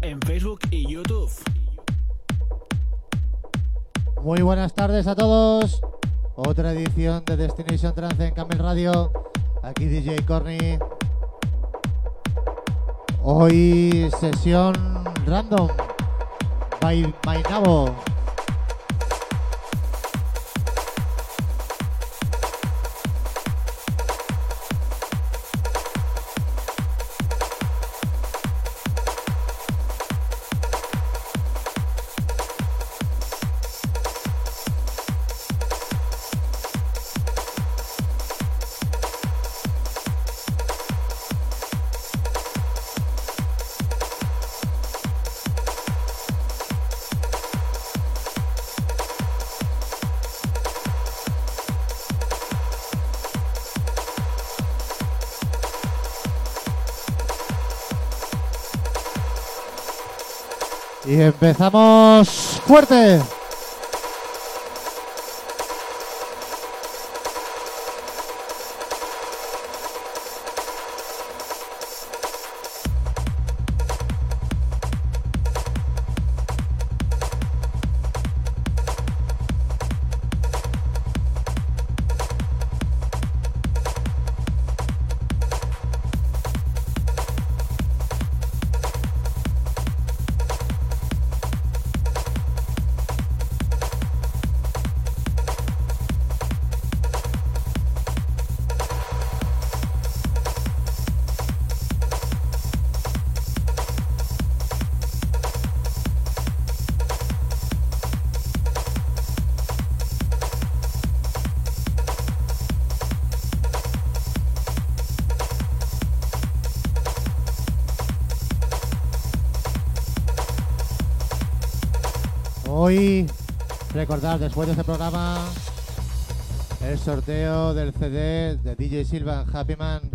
En Facebook y YouTube. Muy buenas tardes a todos. Otra edición de Destination Trance en Camel Radio. Aquí DJ Corny. Hoy sesión random by Mainabo. Y empezamos fuerte. Después de este programa el sorteo del CD de DJ Silva Happy Man.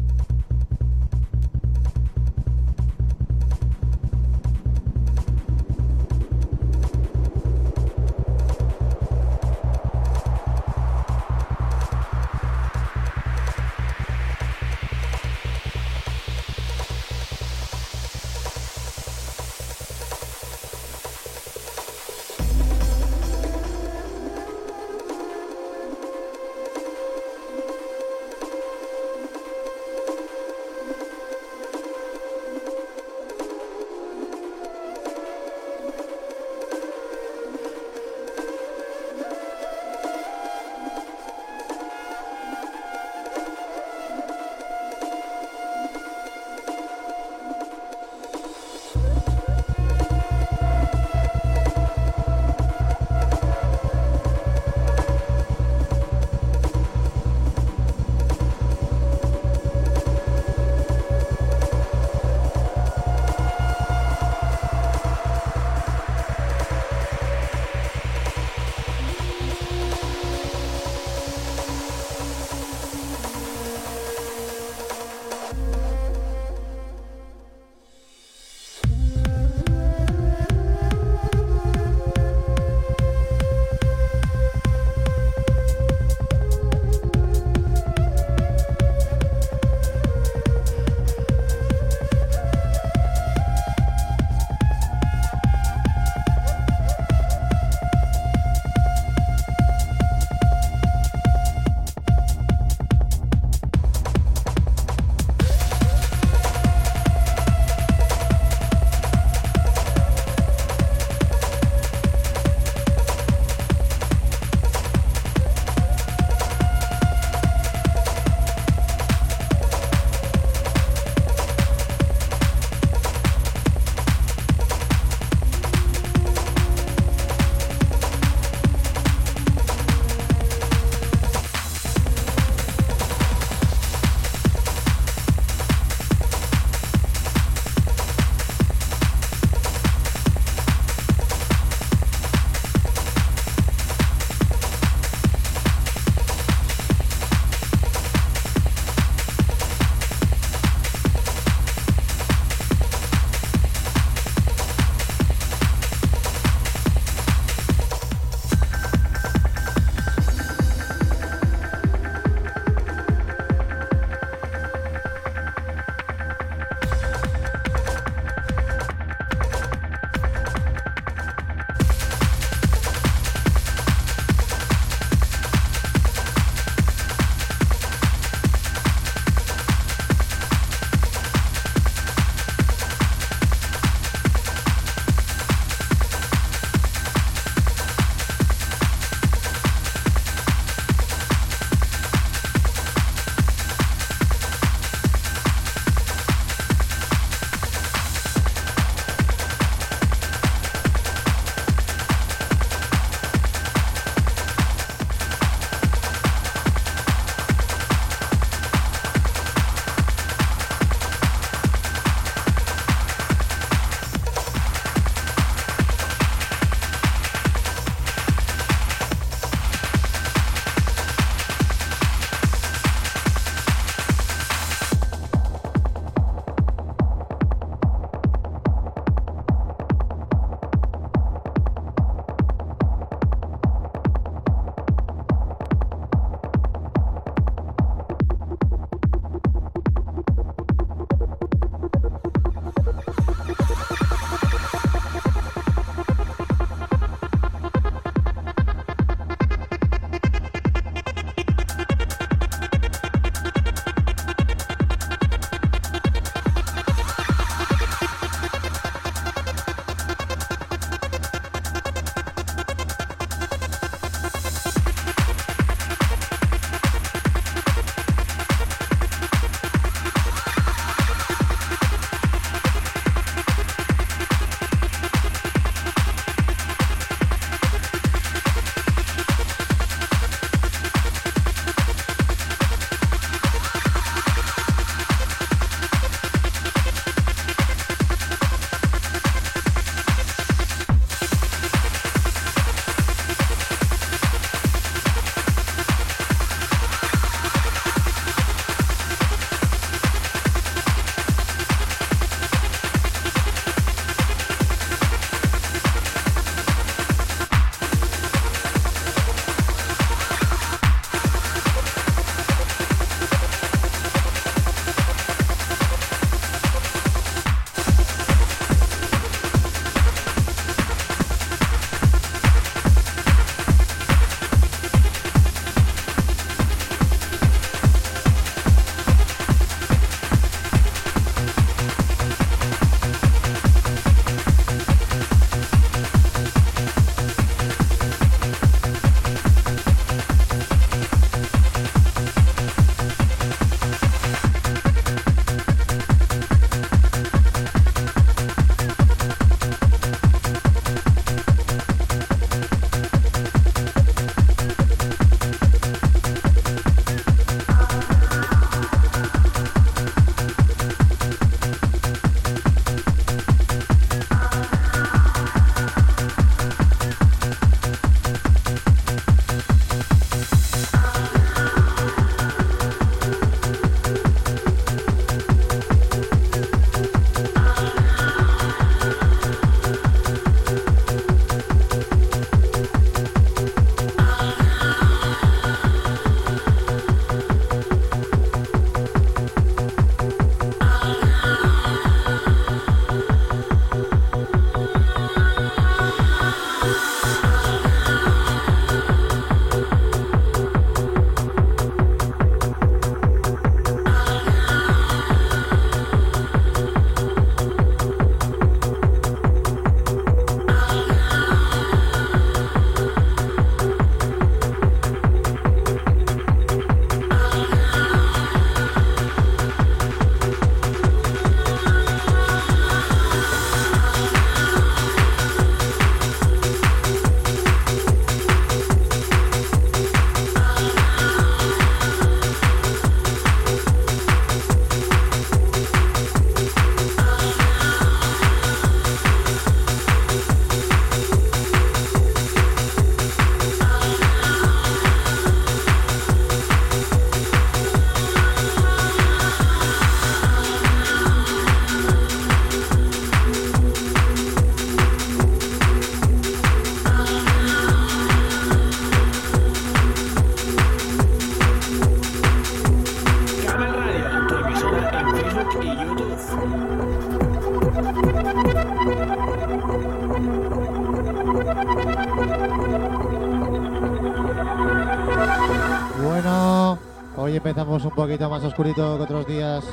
Empezamos un poquito más oscurito que otros días.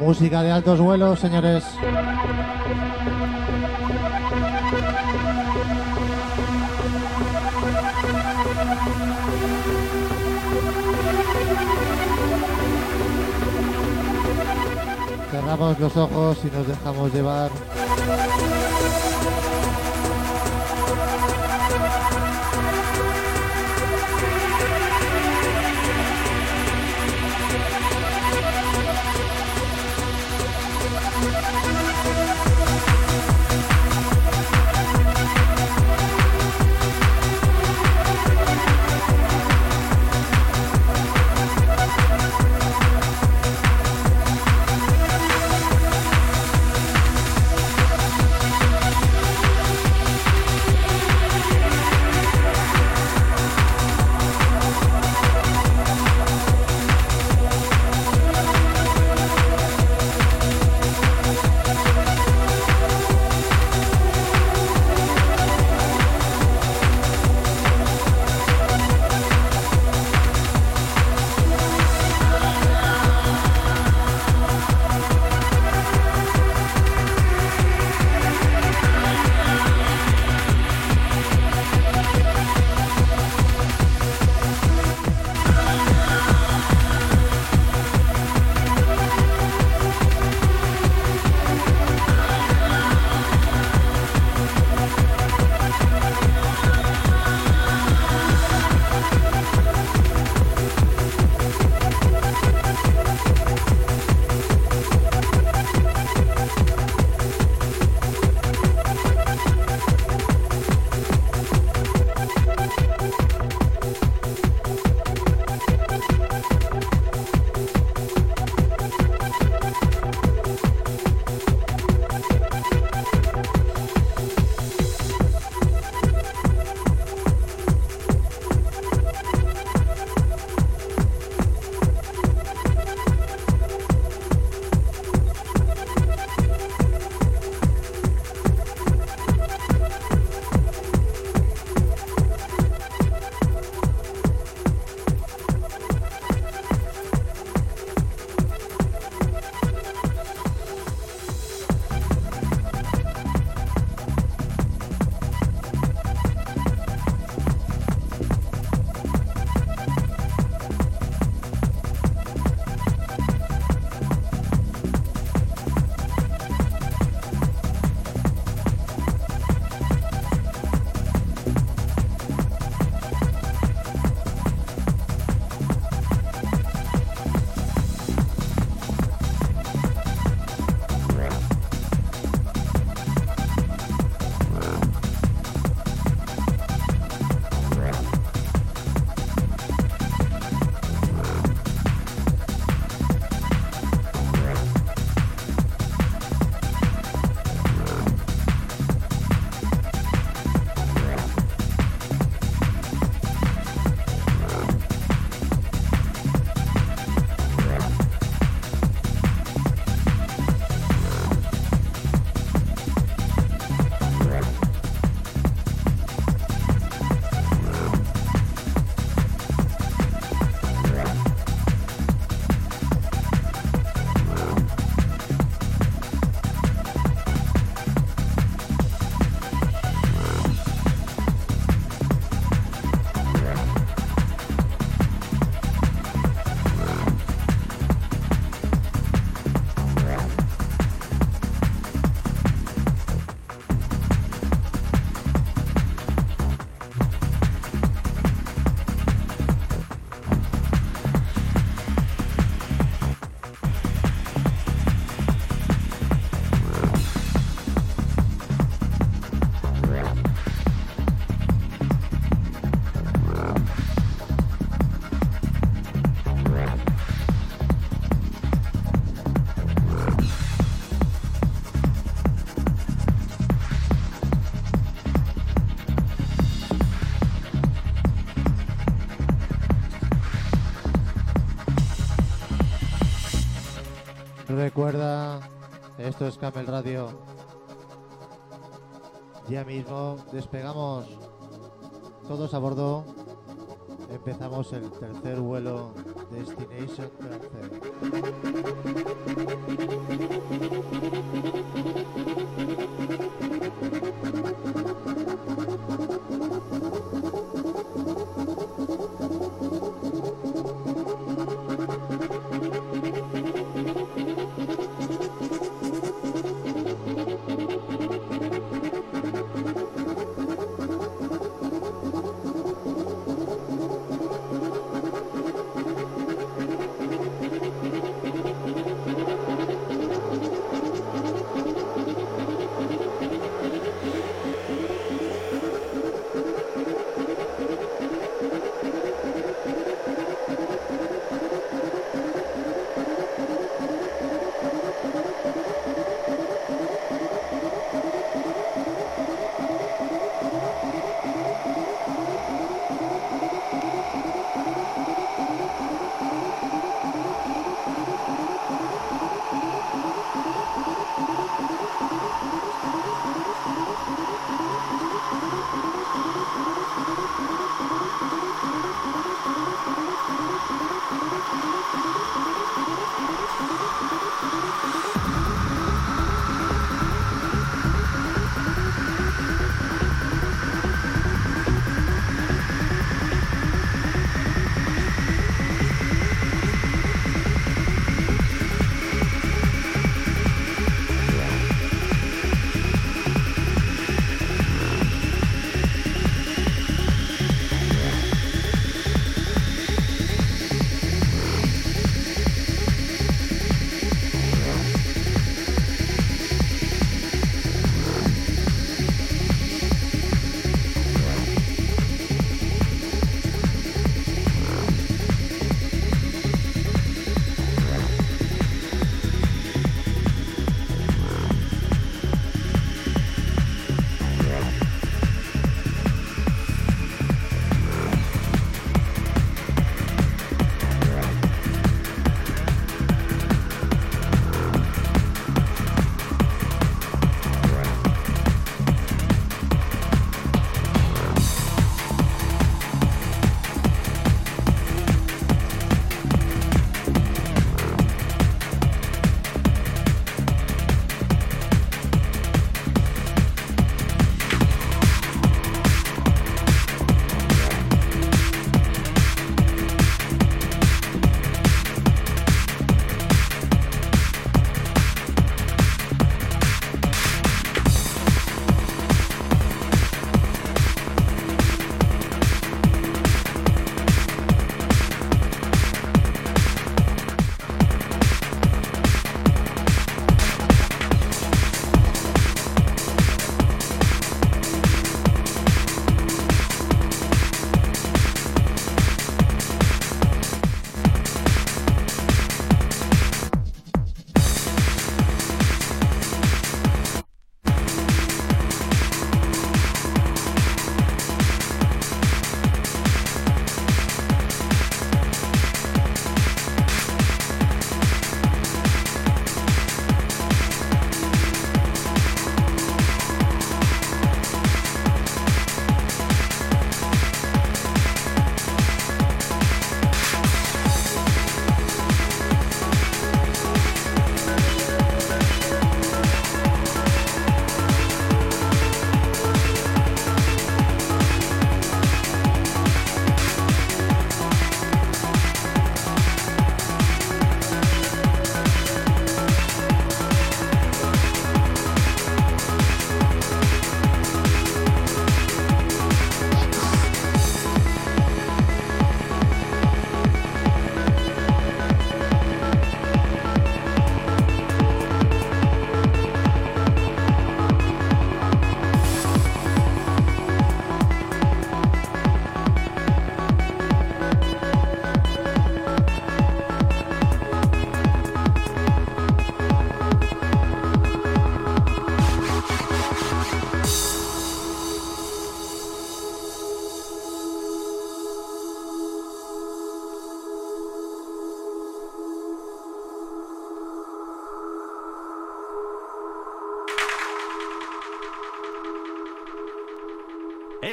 Música de altos vuelos, señores. Cerramos los ojos y nos dejamos llevar. Esto es Camel Radio. Ya mismo despegamos todos a bordo. Empezamos el tercer vuelo Destination.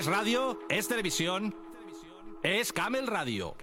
Es radio, es televisión, es Camel Radio.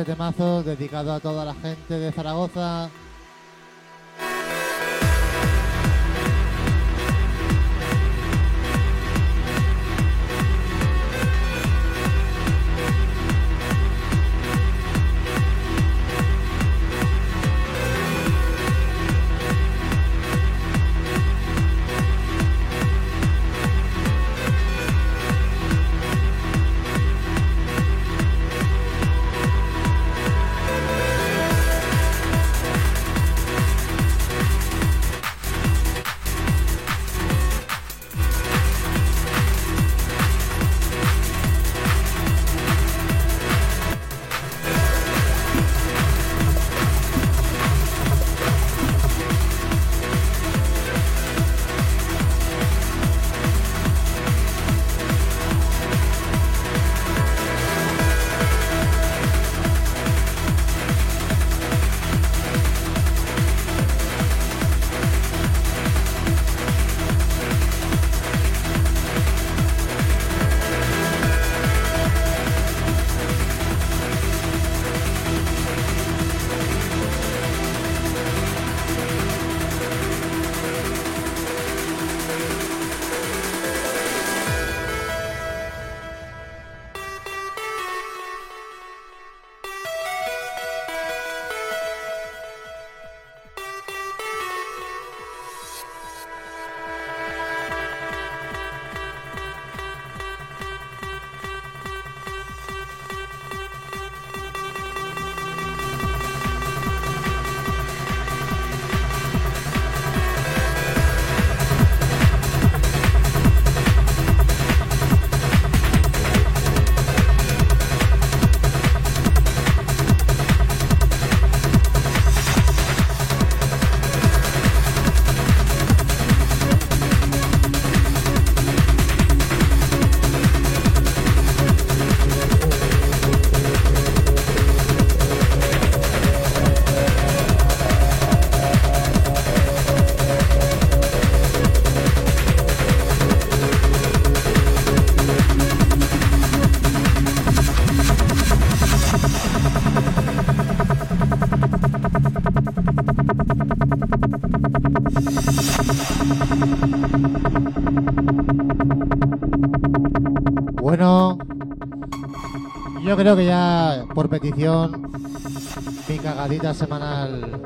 Este temazo dedicado a toda la gente de Zaragoza. Creo que ya por petición mi cagadita semanal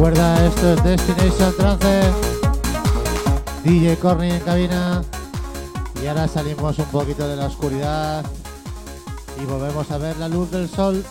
Recuerda, esto es Destination Trance. DJ Corny en cabina. Y ahora salimos un poquito de la oscuridad y volvemos a ver la luz del sol.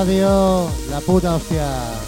Radio, la puta hostia.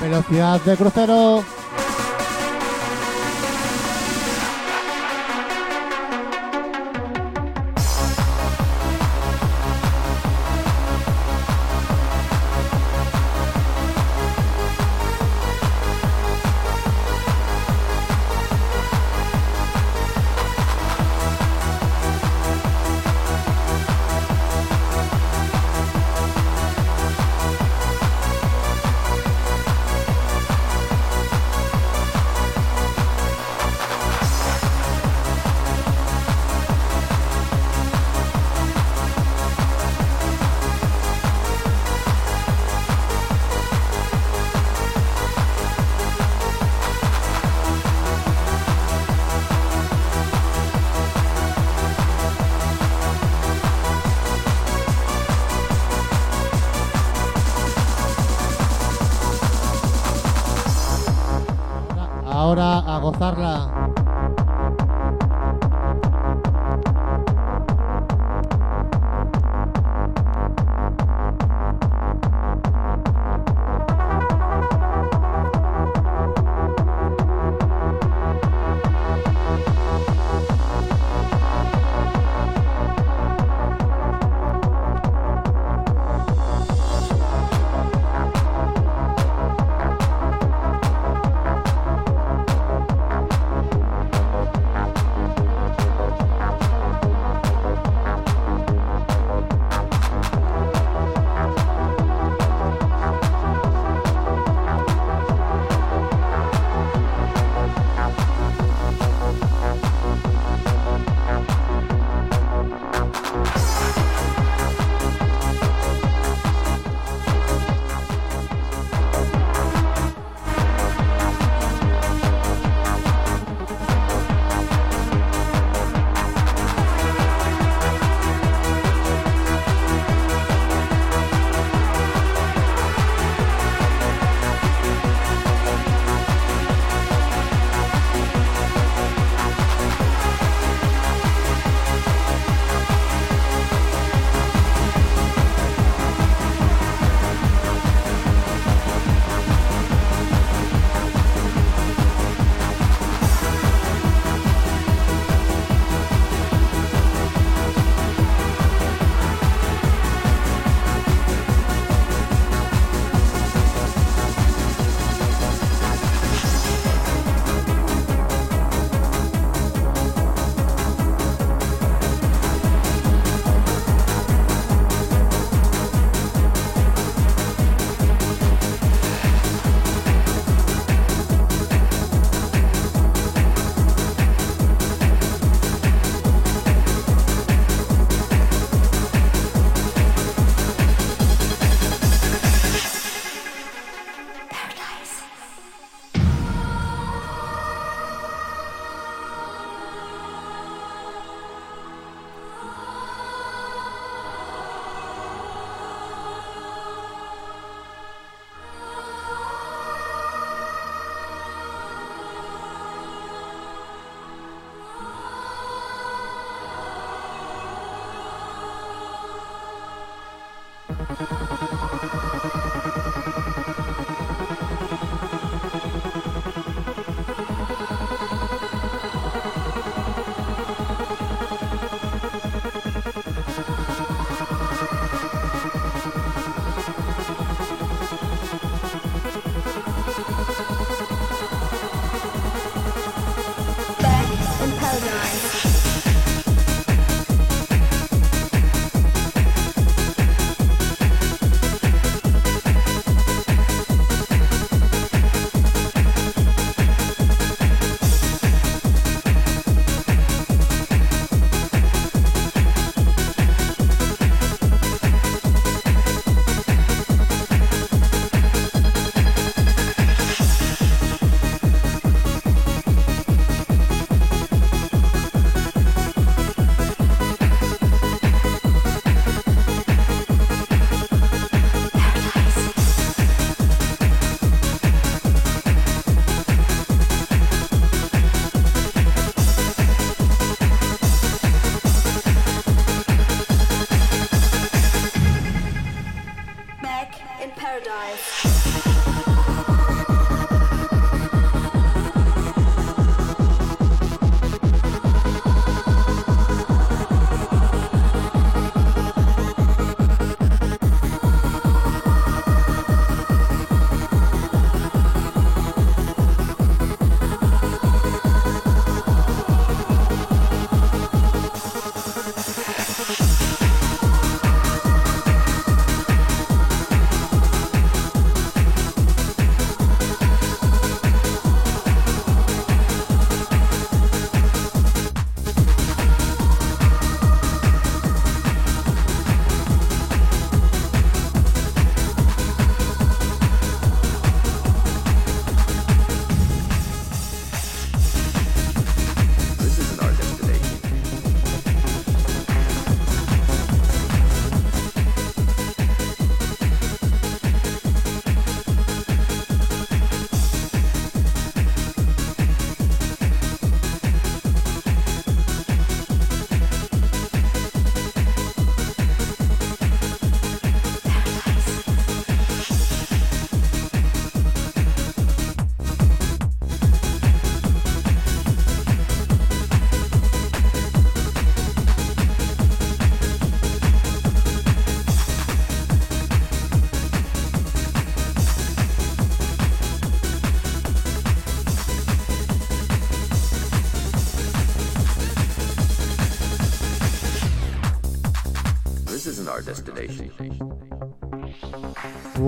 Velocidad de crucero. Bye.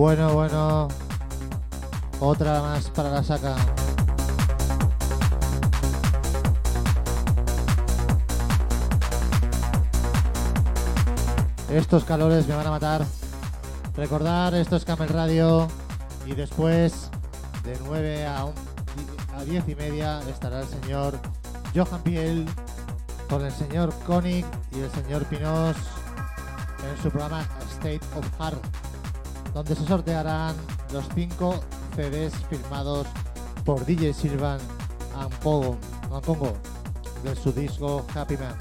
Bueno, bueno. Otra más para la saca. Estos calores me van a matar. Recordar, esto es Camel Radio. Y después, de 9 a, un- a 10 y media, estará el señor Johan Piel con el señor Koenig y el señor Pinos en su programa State of Heart donde se sortearán los 5 CDs firmados por DJ Silvan Ampogo, Ampongo de su disco Happy Man.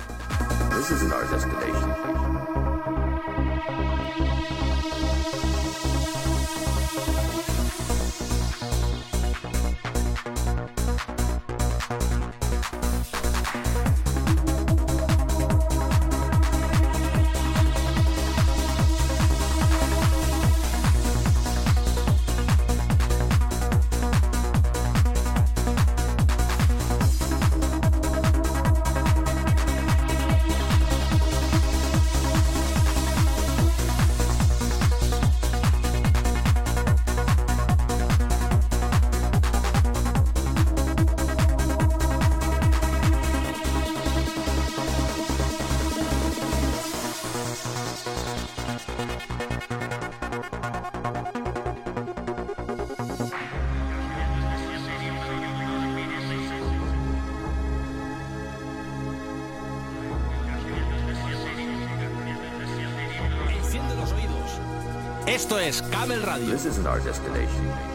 Esto es Camel Radio. This isn't our destination.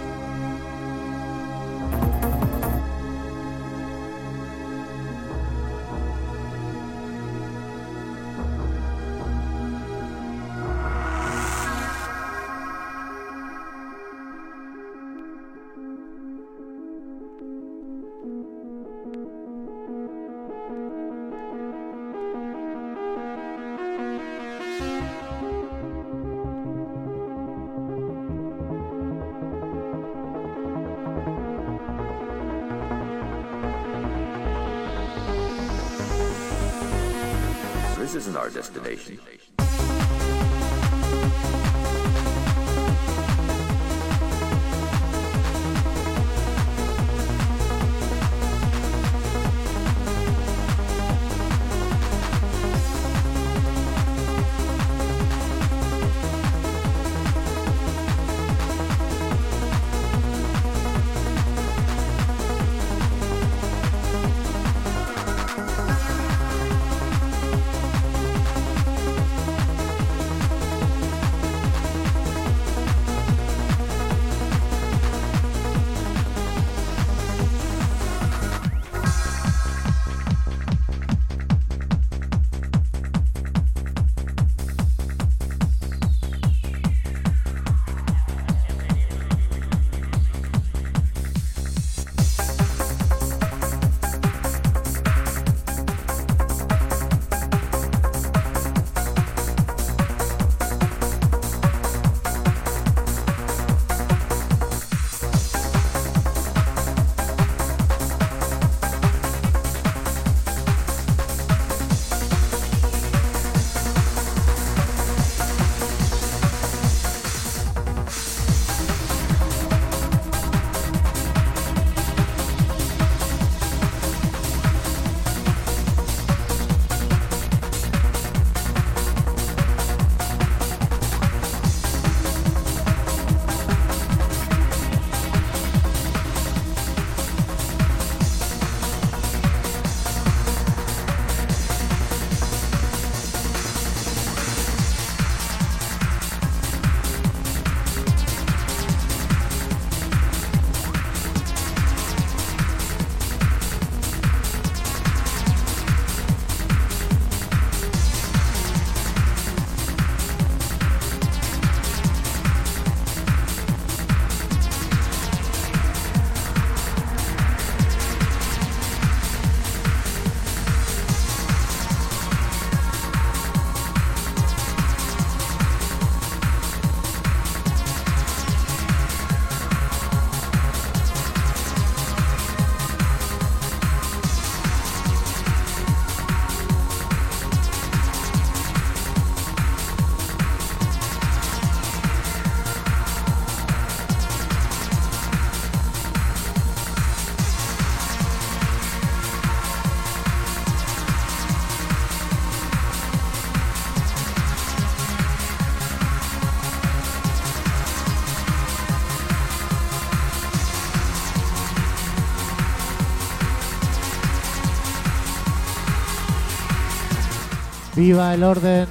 Viva el orden.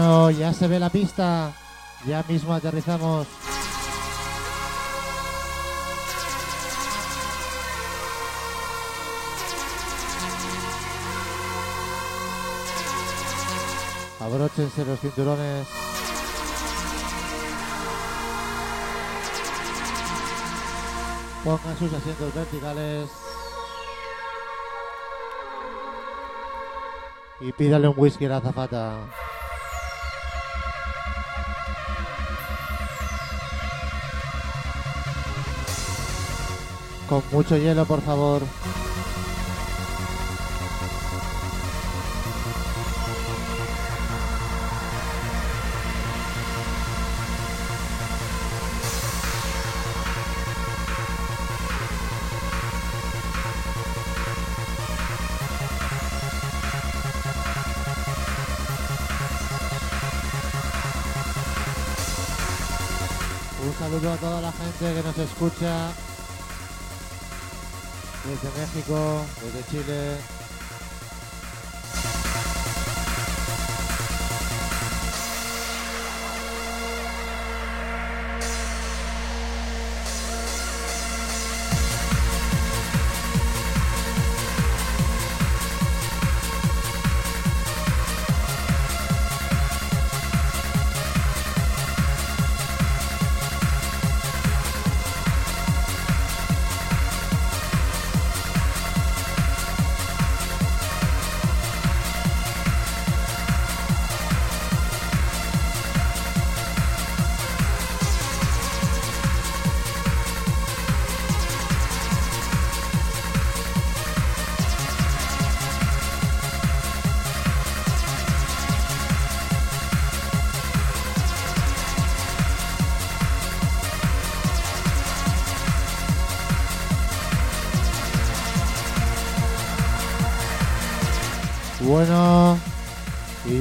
Ya se ve la pista. Ya mismo aterrizamos. Abróchense los cinturones. Pongan sus asientos verticales. Y pídale un whisky a la azafata. Con mucho hielo, por favor. Un saludo a toda la gente que nos escucha desde México, desde Chile.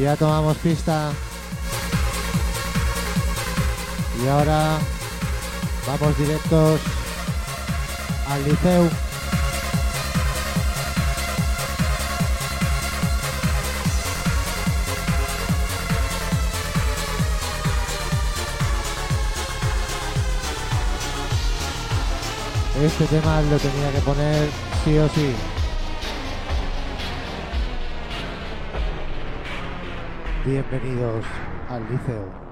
Ya tomamos pista. Y ahora vamos directos al liceo. Este tema lo tenía que poner sí o sí. Bienvenidos al liceo.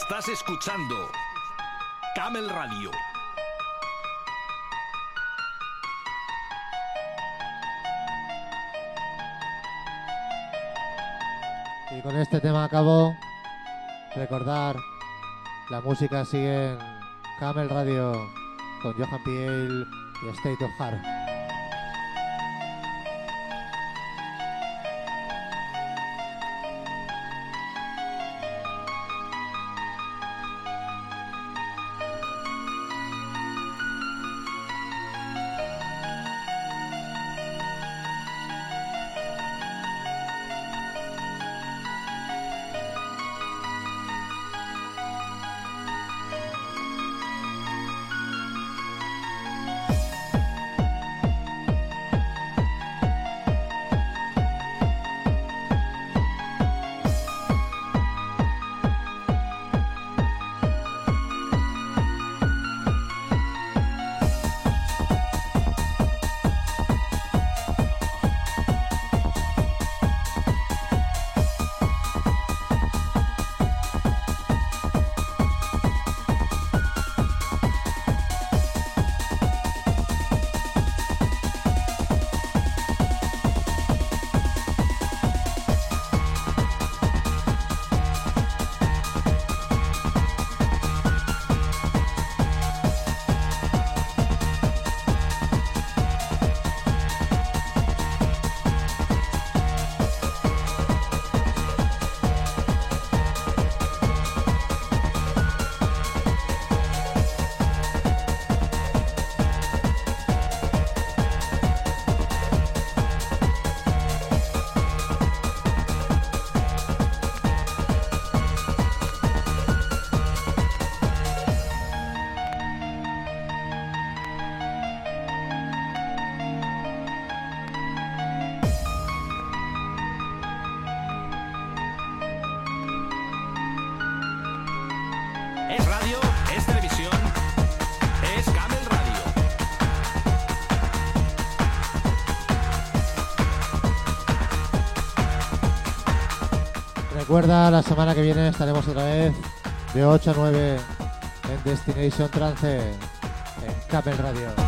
Estás escuchando Camel Radio. Y con este tema acabo. Recordar, la música sigue en Camel Radio con Johan Piel y State of Heart. Recuerda, la semana que viene estaremos otra vez de 8 a 9 en Destination Trance en Capel Radio.